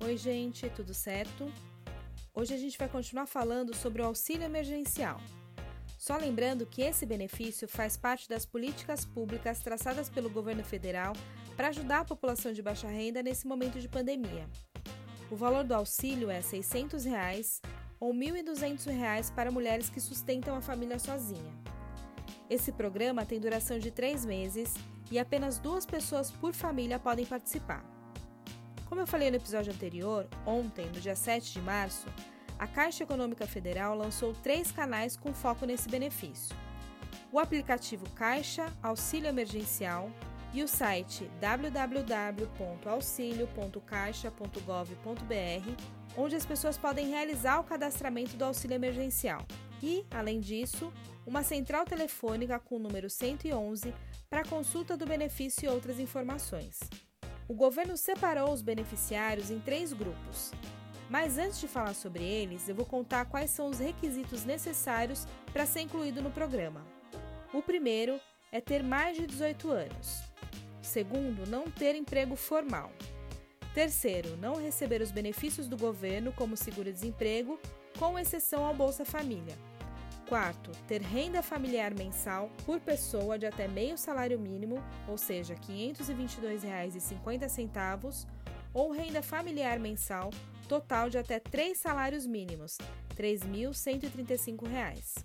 Oi, gente, tudo certo? Hoje a gente vai continuar falando sobre o auxílio emergencial. Só lembrando que esse benefício faz parte das políticas públicas traçadas pelo governo federal para ajudar a população de baixa renda nesse momento de pandemia. O valor do auxílio é 600 reais, ou R$ 1.200 para mulheres que sustentam a família sozinha. Esse programa tem duração de três meses e apenas duas pessoas por família podem participar. Como eu falei no episódio anterior, ontem, no dia 7 de março, a Caixa Econômica Federal lançou três canais com foco nesse benefício: o aplicativo Caixa Auxílio Emergencial e o site www.auxilio.caixa.gov.br, onde as pessoas podem realizar o cadastramento do auxílio emergencial. E, além disso, uma central telefônica com o número 111 para consulta do benefício e outras informações. O governo separou os beneficiários em três grupos. Mas antes de falar sobre eles, eu vou contar quais são os requisitos necessários para ser incluído no programa. O primeiro é ter mais de 18 anos. Segundo, não ter emprego formal. Terceiro, não receber os benefícios do governo, como seguro-desemprego, com exceção ao Bolsa Família. Quarto, ter renda familiar mensal por pessoa de até meio salário mínimo, ou seja, R$ 522,50, ou renda familiar mensal total de até três salários mínimos, R$ 3.135.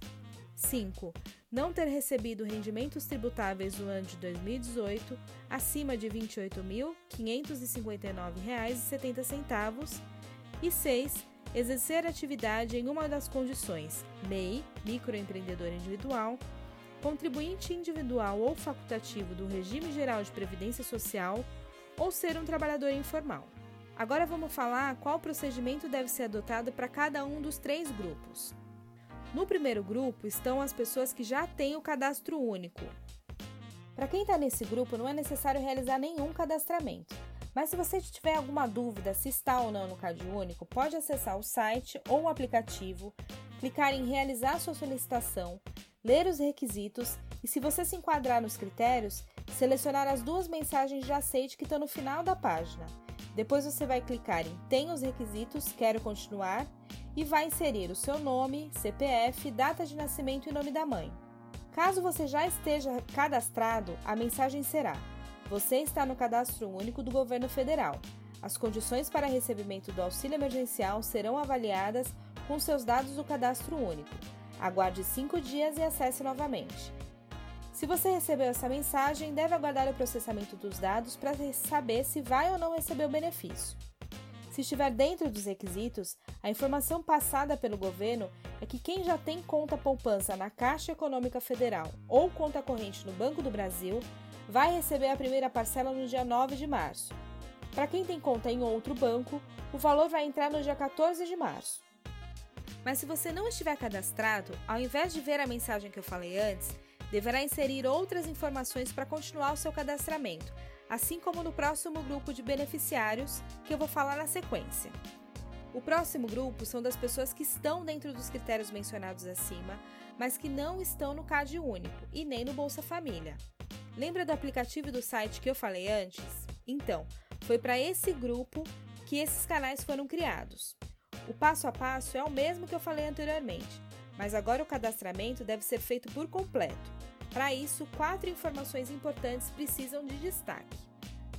5. Não ter recebido rendimentos tributáveis no ano de 2018 acima de R$ 28.559,70. E 6 exercer atividade em uma das condições MEI, microempreendedor individual, contribuinte individual ou facultativo do Regime Geral de Previdência Social ou ser um trabalhador informal. Agora vamos falar qual procedimento deve ser adotado para cada um dos três grupos. No primeiro grupo estão as pessoas que já têm o cadastro único. Para quem está nesse grupo, não é necessário realizar nenhum cadastramento. Mas se você tiver alguma dúvida se está ou não no Cade Único, pode acessar o site ou o aplicativo, clicar em realizar sua solicitação, ler os requisitos e, se você se enquadrar nos critérios, selecionar as duas mensagens de aceite que estão no final da página. Depois você vai clicar em Tem os requisitos, quero continuar e vai inserir o seu nome, CPF, data de nascimento e nome da mãe. Caso você já esteja cadastrado, a mensagem será você está no cadastro único do governo federal. As condições para recebimento do auxílio emergencial serão avaliadas com seus dados do cadastro único. Aguarde cinco dias e acesse novamente. Se você recebeu essa mensagem, deve aguardar o processamento dos dados para saber se vai ou não receber o benefício. Se estiver dentro dos requisitos, a informação passada pelo governo é que quem já tem conta poupança na Caixa Econômica Federal ou conta corrente no Banco do Brasil vai receber a primeira parcela no dia 9 de março. Para quem tem conta em outro banco, o valor vai entrar no dia 14 de março. Mas se você não estiver cadastrado, ao invés de ver a mensagem que eu falei antes, deverá inserir outras informações para continuar o seu cadastramento, assim como no próximo grupo de beneficiários que eu vou falar na sequência. O próximo grupo são das pessoas que estão dentro dos critérios mencionados acima, mas que não estão no CAD único e nem no Bolsa Família. Lembra do aplicativo do site que eu falei antes? Então, foi para esse grupo que esses canais foram criados. O passo a passo é o mesmo que eu falei anteriormente, mas agora o cadastramento deve ser feito por completo. Para isso, quatro informações importantes precisam de destaque.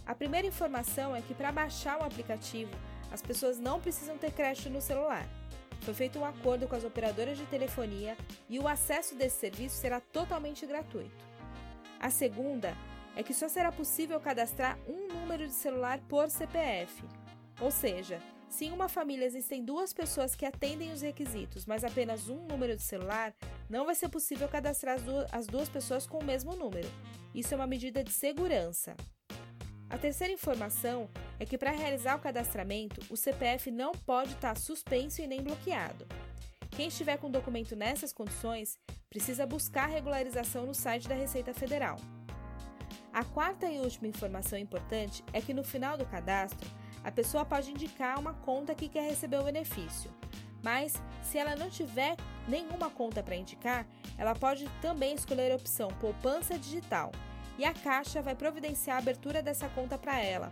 A primeira informação é que para baixar o aplicativo, as pessoas não precisam ter crédito no celular. Foi feito um acordo com as operadoras de telefonia e o acesso desse serviço será totalmente gratuito. A segunda é que só será possível cadastrar um número de celular por CPF. Ou seja, se em uma família existem duas pessoas que atendem os requisitos, mas apenas um número de celular, não vai ser possível cadastrar as duas pessoas com o mesmo número. Isso é uma medida de segurança. A terceira informação é que para realizar o cadastramento, o CPF não pode estar suspenso e nem bloqueado. Quem estiver com o documento nessas condições precisa buscar regularização no site da Receita Federal. A quarta e última informação importante é que no final do cadastro, a pessoa pode indicar uma conta que quer receber o benefício. Mas, se ela não tiver nenhuma conta para indicar, ela pode também escolher a opção Poupança Digital e a Caixa vai providenciar a abertura dessa conta para ela.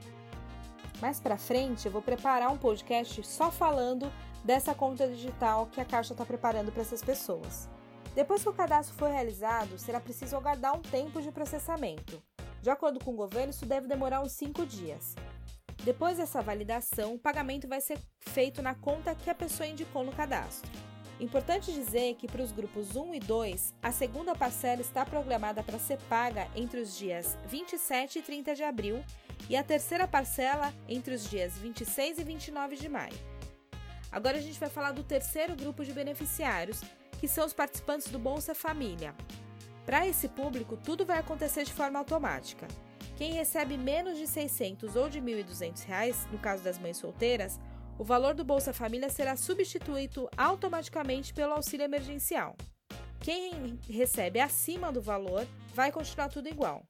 Mais para frente, eu vou preparar um podcast só falando dessa conta digital que a Caixa está preparando para essas pessoas. Depois que o cadastro for realizado, será preciso aguardar um tempo de processamento. De acordo com o governo, isso deve demorar uns 5 dias. Depois dessa validação, o pagamento vai ser feito na conta que a pessoa indicou no cadastro. Importante dizer que para os grupos 1 e 2, a segunda parcela está programada para ser paga entre os dias 27 e 30 de abril e a terceira parcela entre os dias 26 e 29 de maio. Agora a gente vai falar do terceiro grupo de beneficiários, que são os participantes do Bolsa Família. Para esse público, tudo vai acontecer de forma automática. Quem recebe menos de 600 ou de 1.200 reais, no caso das mães solteiras, o valor do Bolsa Família será substituído automaticamente pelo auxílio emergencial. Quem recebe acima do valor vai continuar tudo igual.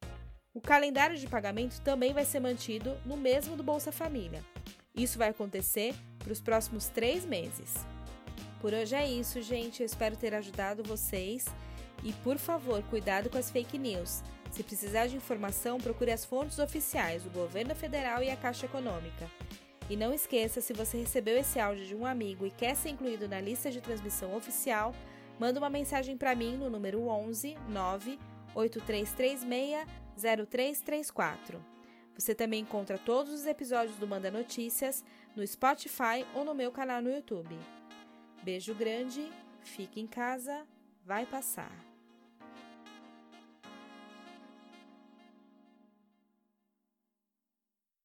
O calendário de pagamento também vai ser mantido no mesmo do Bolsa Família. Isso vai acontecer para os próximos três meses. Por hoje é isso, gente. Eu espero ter ajudado vocês. E por favor, cuidado com as fake news. Se precisar de informação, procure as fontes oficiais, o governo federal e a Caixa Econômica. E não esqueça, se você recebeu esse áudio de um amigo e quer ser incluído na lista de transmissão oficial, manda uma mensagem para mim no número 11 9 8336 0334. Você também encontra todos os episódios do Manda Notícias no Spotify ou no meu canal no YouTube. Beijo grande, fique em casa, vai passar.